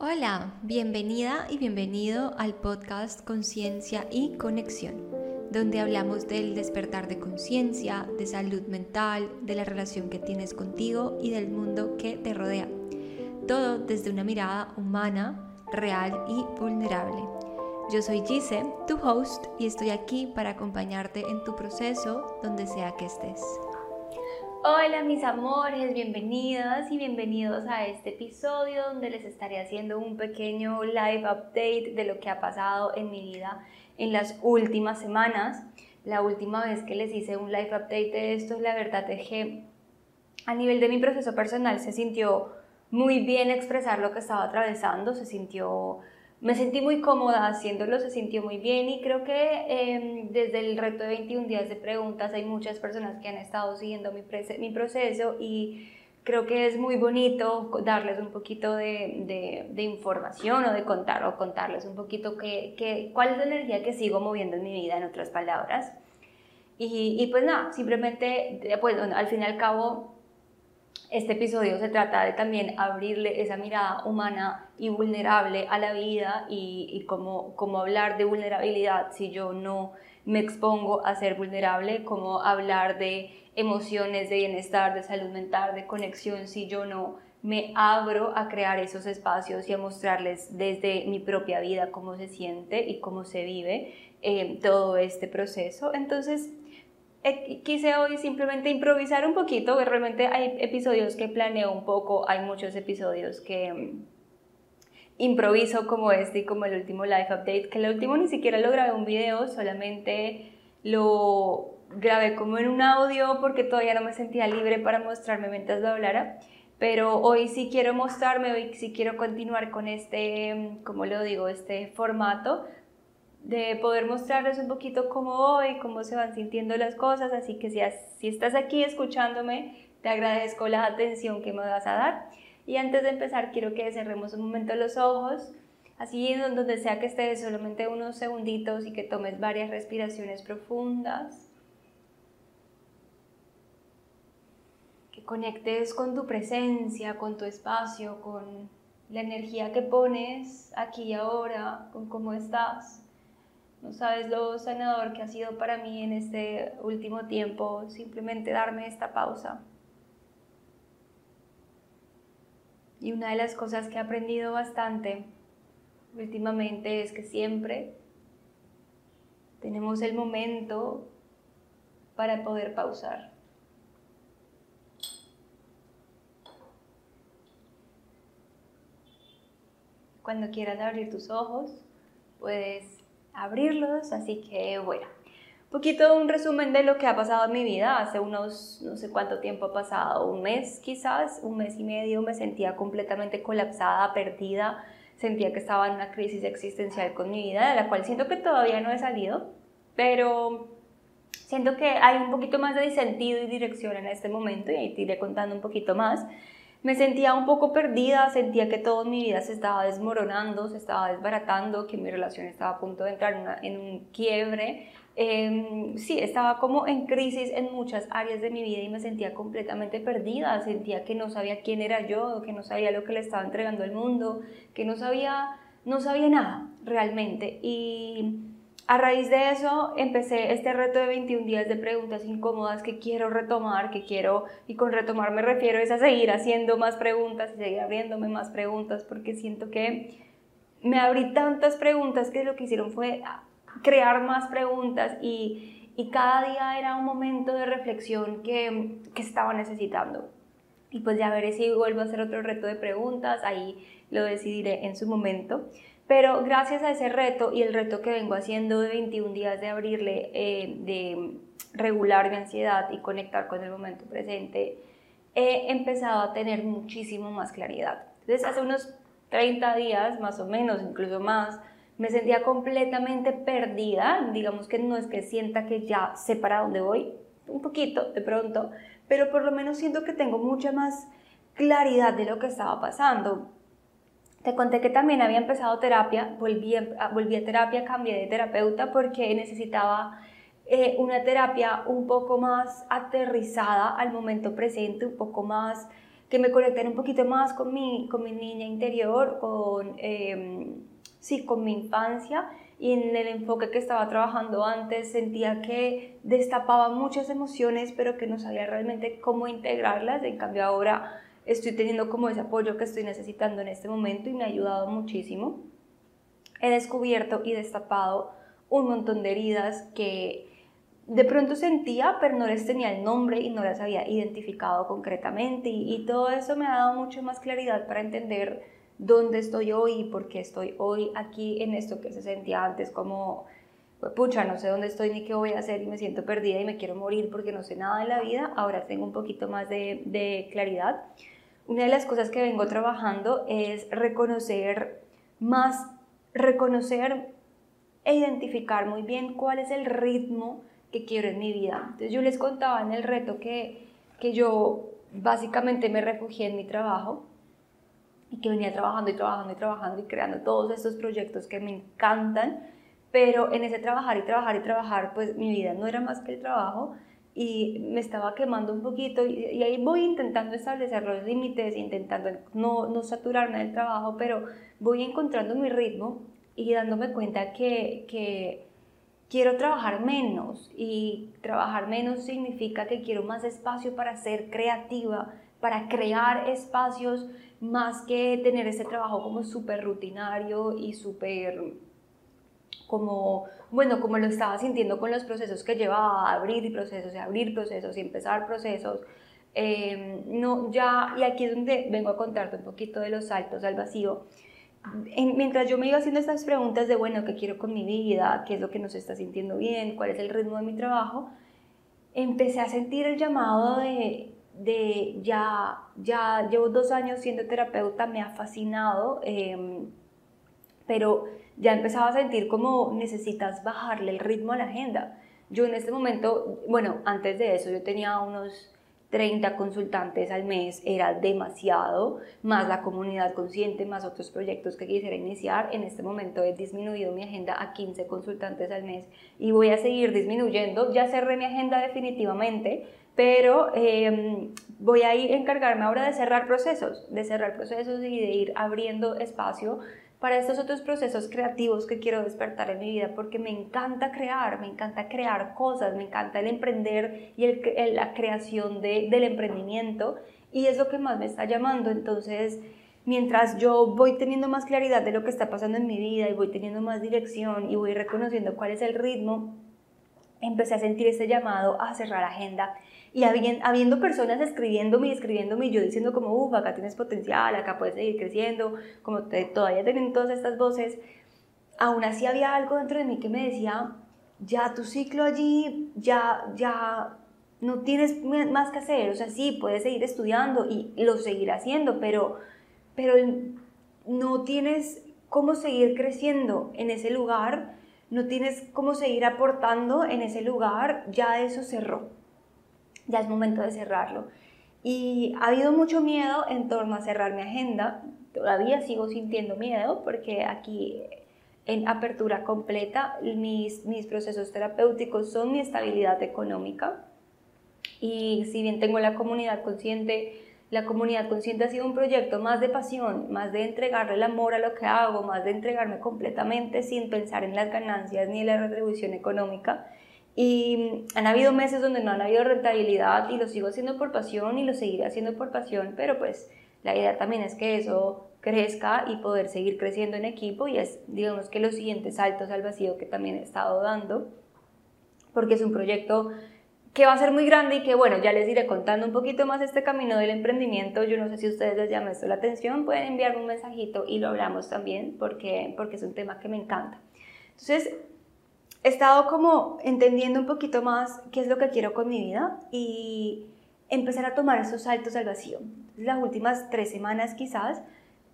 Hola, bienvenida y bienvenido al podcast Conciencia y Conexión, donde hablamos del despertar de conciencia, de salud mental, de la relación que tienes contigo y del mundo que te rodea. Todo desde una mirada humana, real y vulnerable. Yo soy Gise, tu host, y estoy aquí para acompañarte en tu proceso donde sea que estés. Hola mis amores, bienvenidas y bienvenidos a este episodio donde les estaré haciendo un pequeño live update de lo que ha pasado en mi vida en las últimas semanas. La última vez que les hice un live update de esto, la verdad es que a nivel de mi proceso personal se sintió muy bien expresar lo que estaba atravesando, se sintió me sentí muy cómoda haciéndolo, se sintió muy bien y creo que em, desde el reto de 21 días de preguntas hay muchas personas que han estado siguiendo mi, proceso y creo que es muy bonito darles un poquito de, de, información o de contar o contarles un poquito que, que, cuál es la energía que sigo moviendo en mi vida, en otras palabras. Y, y pues nada, simplemente, pues al fin y al cabo, este episodio se trata de también abrirle esa mirada humana y vulnerable a la vida y, y cómo, cómo, hablar de vulnerabilidad si yo no me expongo a ser vulnerable, cómo hablar de emociones, de bienestar, de salud mental, de conexión si yo no me abro a crear esos espacios y a mostrarles desde mi propia vida cómo se siente y cómo se vive eh, todo este proceso. Entonces, quise hoy simplemente improvisar un poquito, que realmente hay episodios que planeo un poco, hay muchos episodios que mm, improviso como este y como el último live update, que el último ni siquiera lo grabé un video, solamente lo grabé como en un audio porque todavía no me sentía libre para mostrarme mientras lo hablara. Pero hoy sí quiero mostrarme, hoy sí quiero continuar con este, mm, como lo digo, este formato de poder mostrarles un poquito cómo voy, cómo se van sintiendo las cosas, así que si, estás aquí escuchándome, te agradezco la atención que me vas a dar. Y antes de empezar, quiero que cerremos un momento los ojos, así donde sea que estés, solamente unos segunditos y que tomes varias respiraciones profundas. Que conectes con tu presencia, con tu espacio, con la energía que pones aquí y ahora, con cómo estás. No sabes lo sanador que ha sido para mí en este último tiempo simplemente darme esta pausa. Y una de las cosas que he aprendido bastante últimamente es que siempre tenemos el momento para poder pausar. Cuando quieras abrir tus ojos, puedes abrirlos, así que bueno, poquito un resumen de lo que ha pasado en mi vida. Hace unos, no sé cuánto tiempo ha pasado, un mes quizás, un mes y medio, me sentía completamente colapsada, perdida, sentía que estaba en una crisis existencial con mi vida, de la cual siento que todavía no he salido, pero siento que hay un poquito más de sentido y dirección en este momento y ahí te iré contando un poquito más me sentía un poco perdida, sentía que toda mi vida se estaba desmoronando, se estaba desbaratando, que mi relación estaba a punto de entrar en, un quiebre. Em, sí, estaba como en crisis en muchas áreas de mi vida y me sentía completamente perdida, sentía que no sabía quién era yo, que no sabía lo que le estaba entregando al mundo, que no sabía, no sabía nada realmente. Y a raíz de eso empecé este reto de 21 días de preguntas incómodas que quiero retomar, que quiero, y con retomar me refiero es a seguir haciendo más preguntas y seguir abriéndome más preguntas porque siento que me abrí tantas preguntas que lo que hicieron fue crear más preguntas y, y cada día era un momento de reflexión que, que estaba necesitando. Y pues ya veré si vuelvo a hacer otro reto de preguntas, ahí lo decidiré en su momento. Pero gracias a ese reto y el reto que vengo haciendo de 21 días de abrirle, eh, de regular mi ansiedad y conectar con el momento presente, he empezado a tener muchísimo más claridad. Entonces, hace unos 30 días, más o menos, incluso más, me sentía completamente perdida. Digamos que no es que sienta que ya sé para dónde voy, un poquito de pronto, pero por lo menos siento que tengo mucha más claridad de lo que estaba pasando. Te conté que también había empezado terapia, volví a, volví a terapia, cambié de terapeuta porque necesitaba eh, una terapia un poco más aterrizada al momento presente, un poco más que me conectara un poquito más con mi, con mi niña interior, con, em, sí, con mi infancia. Y en el enfoque que estaba trabajando antes sentía que destapaba muchas emociones pero que no sabía realmente cómo integrarlas, en cambio ahora estoy teniendo como ese apoyo que estoy necesitando en este momento y me ha ayudado muchísimo. He descubierto y destapado un montón de heridas que de pronto sentía, pero no les tenía el nombre y no las había identificado concretamente. Y, todo eso me ha dado mucho más claridad para entender dónde estoy hoy y por qué estoy hoy aquí en esto que se sentía antes como, pucha, no sé dónde estoy ni qué voy a hacer y me siento perdida y me quiero morir porque no sé nada de la vida. Ahora tengo un poquito más de, de claridad. Una de las cosas que vengo trabajando es reconocer más, reconocer e identificar muy bien cuál es el ritmo que quiero en mi vida. Entonces yo les contaba en el reto que, que yo básicamente me refugié en mi trabajo y que venía trabajando y trabajando y trabajando y creando todos estos proyectos que me encantan, pero en ese trabajar y trabajar y trabajar, pues mi vida no era más que el trabajo y me estaba quemando un poquito y, ahí voy intentando establecer los límites, intentando no, no saturarme del trabajo, pero voy encontrando mi ritmo y dándome cuenta que, que quiero trabajar menos. Y trabajar menos significa que quiero más espacio para ser creativa, para crear espacios más que tener ese trabajo como súper rutinario y súper como, bueno, como lo estaba sintiendo con los procesos que llevaba abrir procesos y abrir procesos y empezar procesos. Em, no, ya, y aquí es donde vengo a contarte un poquito de los saltos al vacío mientras yo me iba haciendo estas preguntas de, bueno, ¿qué quiero con mi vida? ¿Qué es lo que nos está sintiendo bien? ¿Cuál es el ritmo de mi trabajo? Empecé a sentir el llamado de, de ya, ya llevo dos años siendo terapeuta, me ha fascinado, em, pero ya empezaba a sentir como necesitas bajarle el ritmo a la agenda. Yo en este momento, bueno, antes de eso yo tenía unos 30 consultantes al mes era demasiado, más la comunidad consciente, más otros proyectos que quisiera iniciar. En este momento he disminuido mi agenda a 15 consultantes al mes y voy a seguir disminuyendo. Ya cerré mi agenda definitivamente, pero em, voy a ir encargarme ahora de cerrar procesos, de cerrar procesos y de ir abriendo espacio para estos otros procesos creativos que quiero despertar en mi vida, porque me encanta crear, me encanta crear cosas, me encanta el emprender y la creación de, del emprendimiento, y es lo que más me está llamando. Entonces, mientras yo voy teniendo más claridad de lo que está pasando en mi vida y voy teniendo más dirección y voy reconociendo cuál es el ritmo, empecé a sentir ese llamado a cerrar agenda y habiendo personas escribiéndome y escribiéndome y yo diciendo como, uff, acá tienes potencial, acá puedes seguir creciendo, como todavía tienen todas estas voces, aún así había algo dentro de mí que me decía, ya tu ciclo allí, ya, ya no tienes más que hacer, o sea, sí, puedes seguir estudiando y lo seguir haciendo, pero, pero no tienes cómo seguir creciendo en ese lugar, no tienes cómo seguir aportando en ese lugar, ya eso cerró ya es momento de cerrarlo. Y ha habido mucho miedo en torno a cerrar mi agenda, todavía sigo sintiendo miedo porque aquí en apertura completa mis, mis procesos terapéuticos son mi estabilidad económica y si bien tengo la comunidad consciente, la comunidad consciente ha sido un proyecto más de pasión, más de entregarle el amor a lo que hago, más de entregarme completamente sin pensar en las ganancias ni en la retribución económica. Y han habido meses donde no han habido rentabilidad y lo sigo haciendo por pasión y lo seguiré haciendo por pasión, pero pues la idea también es que eso crezca y poder seguir creciendo en equipo y es digamos que los siguientes saltos al vacío que también he estado dando, porque es un proyecto que va a ser muy grande y que bueno, ya les iré contando un poquito más este camino del emprendimiento. Yo no sé si ustedes les llama esto la atención, pueden enviarme un mensajito y lo hablamos también porque, porque es un tema que me encanta. Entonces, he estado como entendiendo un poquito más qué es lo que quiero con mi vida y empezar a tomar esos saltos al vacío. Las últimas tres semanas quizás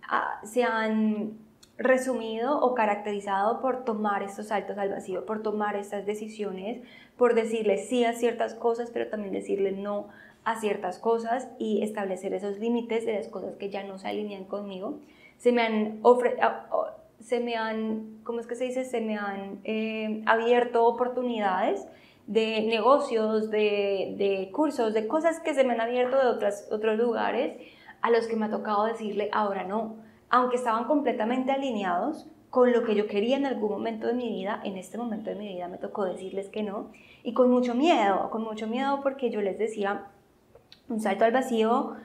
ah, se han resumido o caracterizado por tomar estos saltos al vacío, por tomar estas decisiones, por decirle sí a ciertas cosas, pero también decirle no a ciertas cosas y establecer esos límites de las cosas que ya no se alinean conmigo. Se me han ofrecido se me han, ¿cómo es que se dice? Se me han eh, abierto oportunidades de negocios, de, de, cursos, de cosas que se me han abierto de otras, otros lugares a los que me ha tocado decirle ahora no, aunque estaban completamente alineados con lo que yo quería en algún momento de mi vida, en este momento de mi vida me tocó decirles que no, y con mucho miedo, con mucho miedo porque yo les decía, un salto al vacío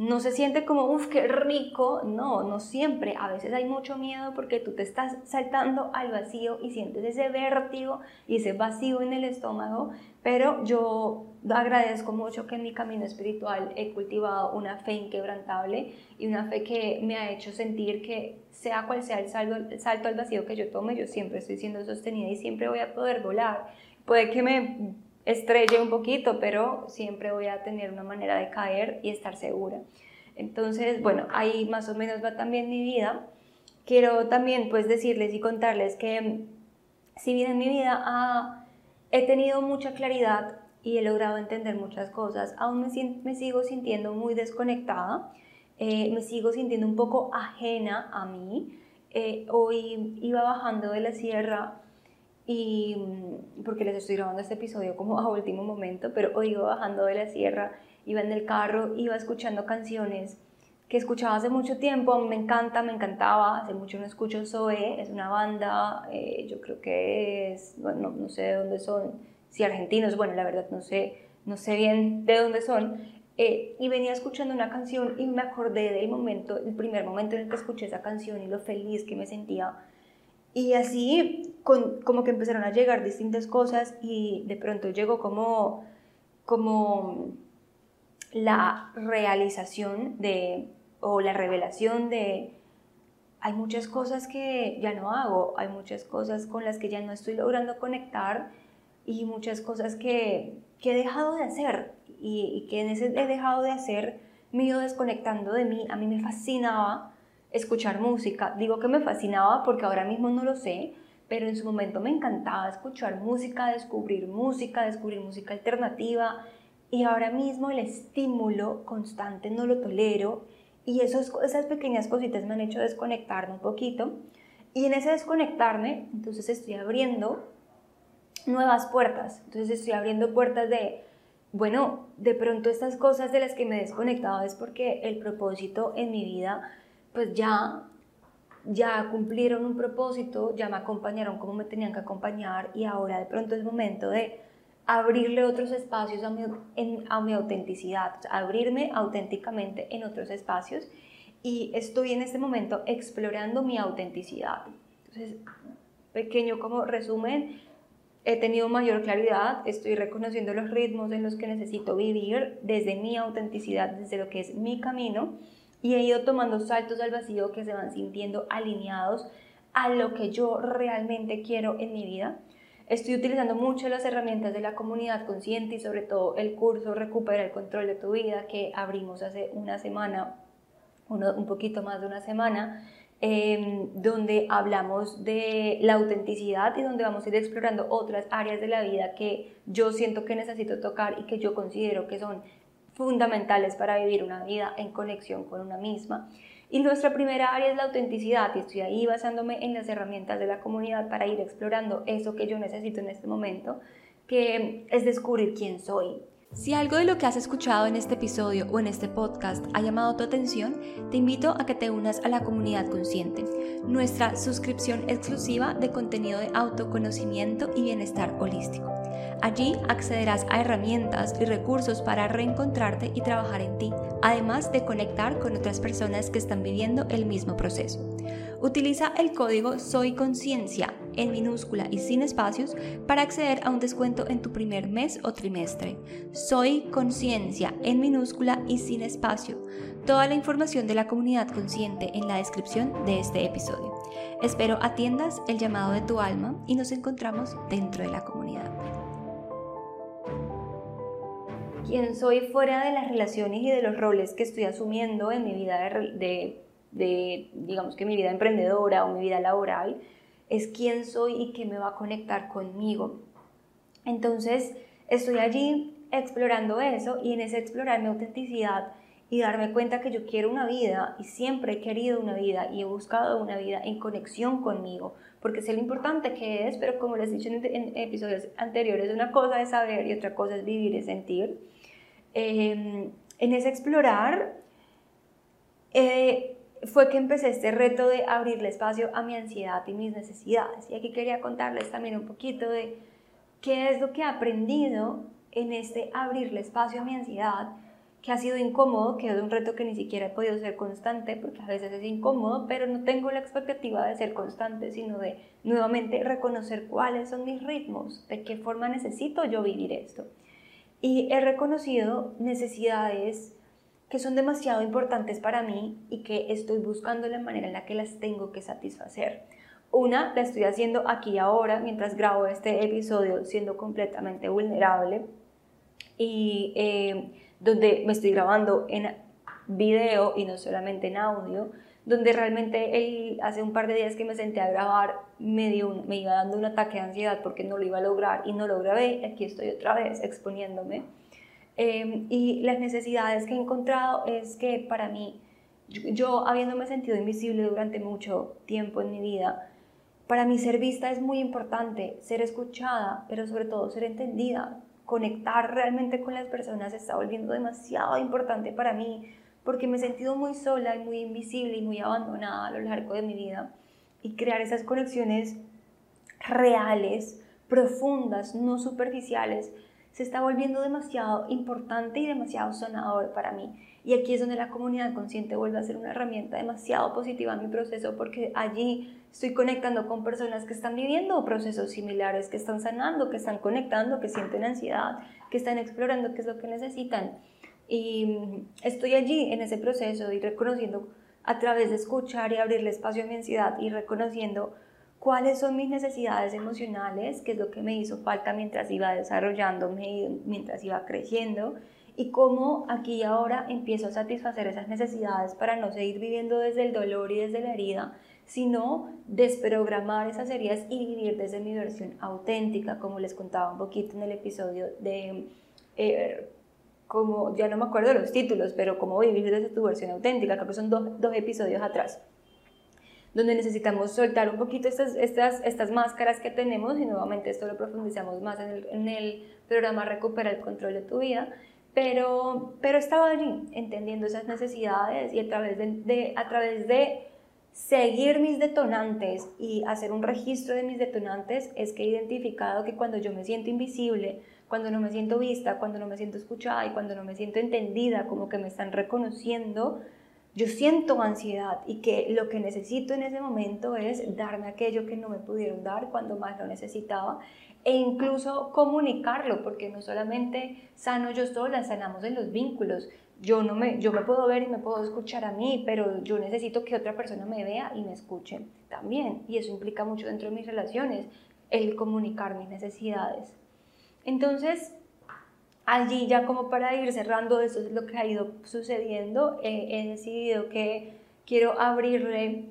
no se siente como, uff, qué rico, no, no siempre, a veces hay mucho miedo porque tú te estás saltando al vacío y sientes ese vértigo y ese vacío en el estómago, pero yo agradezco mucho que en mi camino espiritual he cultivado una fe inquebrantable y una fe que me ha hecho sentir que sea cual sea el salto, al vacío que yo tome, yo siempre estoy siendo sostenida y siempre voy a poder volar. Puede que me estrelle un poquito, pero siempre voy a tener una manera de caer y estar segura. Entonces, bueno, ahí más o menos va también mi vida. Quiero también pues decirles y contarles que si bien en mi vida he tenido mucha claridad y he logrado entender muchas cosas, aún me, sigo sintiendo muy desconectada, eh, me sigo sintiendo un poco ajena a mí. Eh, hoy iba bajando de la sierra y mm, porque les estoy grabando este episodio como a último momento, pero hoy iba bajando de la sierra, iba en el carro, iba escuchando canciones que escuchaba hace mucho tiempo, me encanta, me encantaba, hace mucho no escucho Zoe, es una banda, eh, yo creo que es, bueno, no sé de dónde son, si argentinos, bueno, la verdad no sé, no sé bien de dónde son, eh, y venía escuchando una canción y me acordé del momento, el primer momento en el que escuché esa canción y lo feliz que me sentía y así como que empezaron a llegar distintas cosas y de pronto llegó como, como la realización de, o la revelación de, hay muchas cosas que ya no hago, hay muchas cosas con las que ya no estoy logrando conectar y muchas cosas que, que he dejado de hacer y, y que en ese he dejado de hacer me he desconectando de mí. A mí me fascinaba escuchar música. Digo que me fascinaba porque ahora mismo no lo sé, pero en su momento me encantaba escuchar música, descubrir música, descubrir música alternativa. Y ahora mismo el estímulo constante no lo tolero. Y esos, esas pequeñas cositas me han hecho desconectarme un poquito. Y en ese desconectarme entonces estoy abriendo nuevas puertas, entonces estoy abriendo puertas de, bueno, de pronto estas cosas de las que me he desconectado es porque el propósito en mi vida pues ya, ya cumplieron un propósito, ya me acompañaron como me tenían que acompañar y ahora de pronto es momento de abrirle otros espacios a mi, a mi autenticidad, abrirme auténticamente en otros espacios y estoy en este momento explorando mi autenticidad. Entonces, pequeño como resumen, he tenido mayor claridad, estoy reconociendo los ritmos en los que necesito vivir desde mi autenticidad, desde lo que es mi camino y he ido tomando saltos al vacío que se van sintiendo alineados a lo que yo realmente quiero en mi vida. Estoy utilizando mucho las herramientas de la comunidad consciente y sobre todo el curso Recupera el control de tu vida que abrimos hace una semana, un poquito más de una semana, em, donde hablamos de la autenticidad y donde vamos a ir explorando otras áreas de la vida que yo siento que necesito tocar y que yo considero que son fundamentales para vivir una vida en conexión con una misma. Y nuestra primera área es la autenticidad y estoy ahí basándome en las herramientas de la comunidad para ir explorando eso que yo necesito en este momento, que es descubrir quién soy. Si algo de lo que has escuchado en este episodio o en este podcast ha llamado tu atención, te invito a que te unas a la comunidad consciente, nuestra suscripción exclusiva de contenido de autoconocimiento y bienestar holístico. Allí accederás a herramientas y recursos para reencontrarte y trabajar en ti, además de conectar con otras personas que están viviendo el mismo proceso. Utiliza el código Soy Conciencia en minúscula y sin espacios para acceder a un descuento en tu primer mes o trimestre. Soy Conciencia en minúscula y sin espacio. Toda la información de la comunidad consciente en la descripción de este episodio. Espero atiendas el llamado de tu alma y nos encontramos dentro de la comunidad quién soy fuera de las relaciones y de los roles que estoy asumiendo en mi vida de, de, digamos que mi vida emprendedora o mi vida laboral, es quién soy y qué me va a conectar conmigo. Entonces, estoy allí explorando eso y en ese explorar mi autenticidad y darme cuenta que yo quiero una vida y siempre he querido una vida y he buscado una vida en conexión conmigo, porque sé lo importante que es, pero como les he dicho en, episodios anteriores, una cosa es saber y otra cosa es vivir y sentir. Em, en ese explorar, eh, fue que empecé este reto de abrirle espacio a mi ansiedad y mis necesidades. Y aquí quería contarles también un poquito de qué es lo que he aprendido en este abrirle espacio a mi ansiedad, que ha sido incómodo, que es un reto que ni siquiera he podido ser constante, porque a veces es incómodo, pero no tengo la expectativa de ser constante, sino de nuevamente reconocer cuáles son mis ritmos, de qué forma necesito yo vivir esto. Y he reconocido necesidades que son demasiado importantes para mí y que estoy buscando la manera en la que las tengo que satisfacer. Una la estoy haciendo aquí ahora, mientras grabo este episodio, siendo completamente vulnerable y eh, donde me estoy grabando en video y no solamente en audio, donde realmente hace un par de días que me senté a grabar me, me iba dando un ataque de ansiedad porque no lo iba a lograr y no lo grabé, aquí estoy otra vez exponiéndome Em, y las necesidades que he encontrado es que para mí, yo, habiéndome sentido invisible durante mucho tiempo en mi vida, para mí ser vista es muy importante, ser escuchada, pero sobre todo ser entendida, conectar realmente con las personas está volviendo demasiado importante para mí porque me he sentido muy sola y muy invisible y muy abandonada a lo largo de mi vida. Y crear esas conexiones reales, profundas, no superficiales, se está volviendo demasiado importante y demasiado sonador para mí. Y aquí es donde la comunidad consciente vuelve a ser una herramienta demasiado positiva en mi proceso porque allí estoy conectando con personas que están viviendo procesos similares, que están sanando, que están conectando, que sienten ansiedad, que están explorando qué es lo que necesitan. Y estoy allí en ese proceso y reconociendo a través de escuchar y abrirle espacio a mi ansiedad y reconociendo cuáles son mis necesidades emocionales, qué es lo que me hizo falta mientras iba desarrollándome, mientras iba creciendo, y cómo aquí ahora empiezo a satisfacer esas necesidades para no seguir viviendo desde el dolor y desde la herida, sino desprogramar esas heridas y vivir desde mi versión auténtica, como les contaba un poquito en el episodio de... Eh, como ya no me acuerdo los títulos, pero cómo vivir desde tu versión auténtica, creo que son dos, dos episodios atrás donde necesitamos soltar un poquito estas, estas, estas máscaras que tenemos y nuevamente esto lo profundizamos más en el, en el programa Recupera el Control de tu Vida, pero, pero estaba allí entendiendo esas necesidades y a través de, de, a través de seguir mis detonantes y hacer un registro de mis detonantes es que he identificado que cuando yo me siento invisible, cuando no me siento vista, cuando no me siento escuchada y cuando no me siento entendida, como que me están reconociendo, yo siento ansiedad y que lo que necesito en ese momento es darme aquello que no me pudieron dar cuando más lo necesitaba e incluso comunicarlo, porque no solamente sano yo sola, sanamos en los vínculos. Yo, no me, yo me puedo ver y me puedo escuchar a mí, pero yo necesito que otra persona me vea y me escuche también. Y eso implica mucho dentro de mis relaciones, el comunicar mis necesidades. Entonces, allí ya como para ir cerrando, eso es lo que ha ido sucediendo, he decidido que quiero abrirle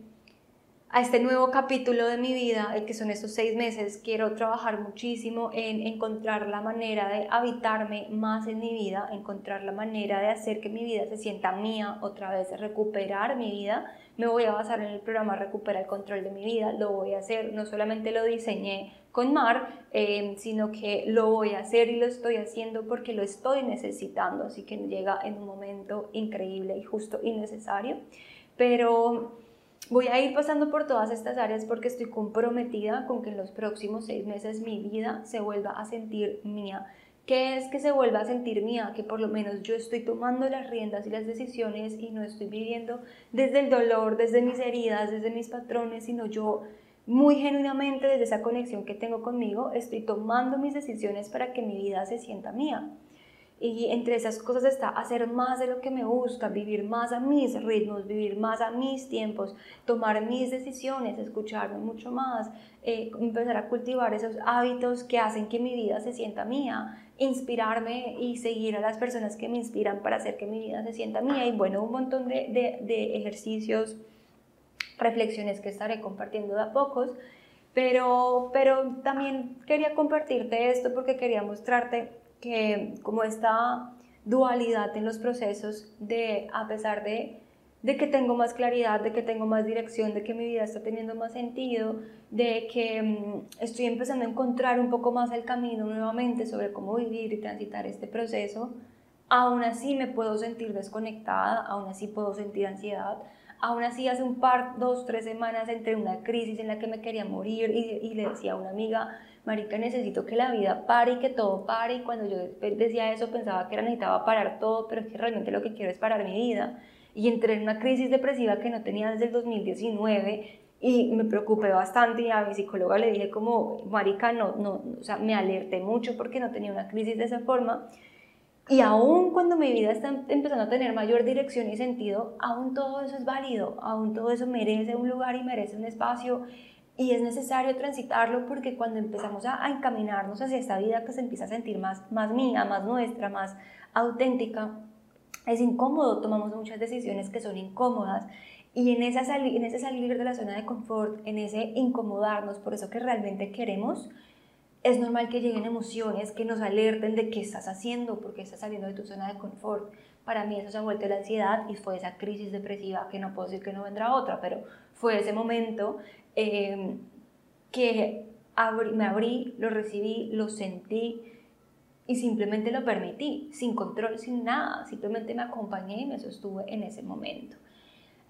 a este nuevo capítulo de mi vida, que son estos seis meses, quiero trabajar muchísimo en encontrar la manera de habitarme más en mi vida, encontrar la manera de hacer que mi vida se sienta mía, otra vez recuperar mi vida. Me voy a basar en el programa Recupera el Control de mi vida, lo voy a hacer, no solamente lo diseñé con Mar, eh, sino que lo voy a hacer y lo estoy haciendo porque lo estoy necesitando, así que llega en un momento increíble y justo y necesario. Pero voy a ir pasando por todas estas áreas porque estoy comprometida con que en los próximos seis meses mi vida se vuelva a sentir mía. ¿Qué es que se vuelva a sentir mía? Que por lo menos yo estoy tomando las riendas y las decisiones y no estoy viviendo desde el dolor, desde mis heridas, desde mis patrones, sino yo muy genuinamente desde esa conexión que tengo conmigo, estoy tomando mis decisiones para que mi vida se sienta mía. Y entre esas cosas está hacer más de lo que me gusta, vivir más a mis ritmos, vivir más a mis tiempos, tomar mis decisiones, escucharme mucho más, eh, empezar a cultivar esos hábitos que hacen que mi vida se sienta mía, inspirarme y seguir a las personas que me inspiran para hacer que mi vida se sienta mía. Y bueno, un montón de, de, de ejercicios reflexiones que estaré compartiendo de a pocos, pero, pero también quería compartirte esto porque quería mostrarte que como esta dualidad en los procesos de, a pesar de, de que tengo más claridad, de que tengo más dirección, de que mi vida está teniendo más sentido, de que mm, estoy empezando a encontrar un poco más el camino nuevamente sobre cómo vivir y transitar este proceso, aún así me puedo sentir desconectada, aún así puedo sentir ansiedad, aún así hace un par, dos, tres semanas entré en una crisis en la que me quería morir y, y, le decía a una amiga, Marica, necesito que la vida pare y que todo pare. Y cuando yo decía eso pensaba que era necesitaba parar todo, pero es que realmente lo que quiero es parar mi vida. Y entré en una crisis depresiva que no tenía desde el 2019 y me preocupé bastante. Y a mi psicóloga le dije como, marica, no, no, o sea, me alerté mucho porque no tenía una crisis de esa forma y aún cuando mi vida está empezando a tener mayor dirección y sentido, aún todo eso es válido, aún todo eso merece un lugar y merece un espacio y es necesario transitarlo porque cuando empezamos a, a encaminarnos hacia esta vida que se empieza a sentir más, más mía, más nuestra, más auténtica, es incómodo, tomamos muchas decisiones que son incómodas y en, esa en ese salir de la zona de confort, en ese incomodarnos por eso que realmente queremos, es normal que lleguen emociones que nos alerten de qué estás haciendo, porque estás saliendo de tu zona de confort. Para mí eso se ha vuelto la ansiedad y fue esa crisis depresiva, que no puedo decir que no vendrá otra, pero fue ese momento eh, que me abrí, lo recibí, lo sentí, y simplemente lo permití, sin control, sin nada, simplemente me acompañé y me sostuve en ese momento.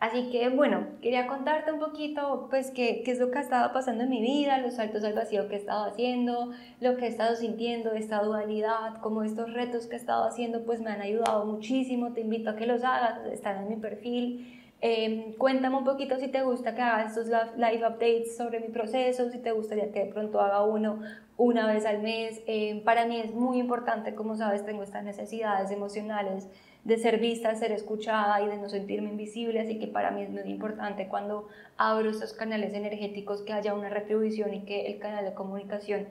Así que bueno, quería contarte un poquito pues qué, qué es lo que ha estado pasando en mi vida, los saltos al vacío que he estado haciendo, lo que he estado sintiendo, esta dualidad, como estos retos que he estado haciendo pues me han ayudado muchísimo, te invito a que los hagas, están en mi perfil. Eh, cuéntame un poquito si te gusta que haga estos live updates sobre mi proceso, si te gustaría que de pronto haga uno una vez al mes. Eh, para mí es muy importante, como sabes, tengo estas necesidades emocionales de ser vista, de ser escuchada y de no sentirme invisible, así que para mí es muy importante cuando abro estos canales energéticos que haya una retribución y que el canal de comunicación,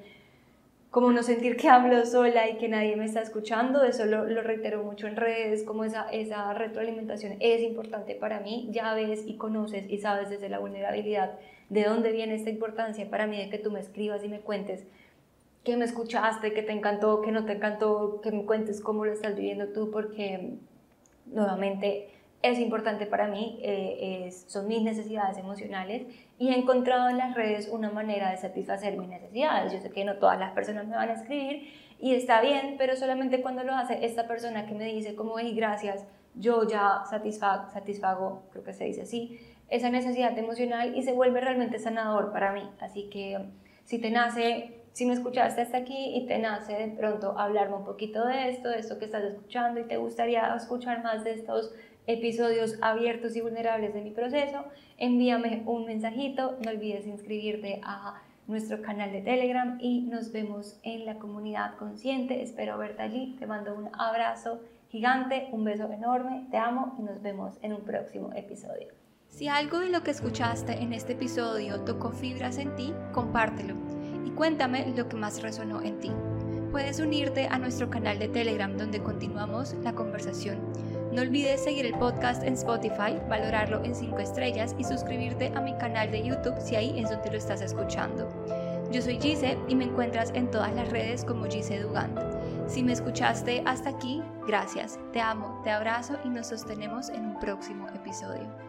como no sentir que hablo sola y que nadie me está escuchando, eso lo, lo reitero mucho en redes, como esa, esa retroalimentación es importante para mí, ya ves y conoces y sabes desde la vulnerabilidad de dónde viene esta importancia para mí de que tú me escribas y me cuentes que me escuchaste, que te encantó, que no te encantó, que me cuentes cómo lo estás viviendo tú, porque nuevamente es importante para mí, eh, son mis necesidades emocionales y he encontrado en las redes una manera de satisfacer mis necesidades. Yo sé que no todas las personas me van a escribir y está bien, pero solamente cuando lo hace esta persona que me dice como, hey, gracias, yo ya satisfago, satisfago, creo que se dice así, esa necesidad emocional y se vuelve realmente sanador para mí. Así que si te nace si me escuchaste hasta aquí y te nace de pronto hablarme un poquito de esto, de esto que estás escuchando y te gustaría escuchar más de estos episodios abiertos y vulnerables de mi proceso, envíame un mensajito, no olvides inscribirte a nuestro canal de Telegram y nos vemos en la comunidad consciente. Espero verte allí, te mando un abrazo gigante, un beso enorme, te amo y nos vemos en un próximo episodio. Si algo de lo que escuchaste en este episodio tocó fibras en ti, compártelo Cuéntame lo que más resonó en ti. Puedes unirte a nuestro canal de Telegram donde continuamos la conversación. No olvides seguir el podcast en Spotify, valorarlo en 5 estrellas y suscribirte a mi canal de YouTube si ahí es donde lo estás escuchando. Yo soy Gise y me encuentras en todas las redes como Gise Dugant. Si me escuchaste hasta aquí, gracias. Te amo, te abrazo y nos sostenemos en un próximo episodio.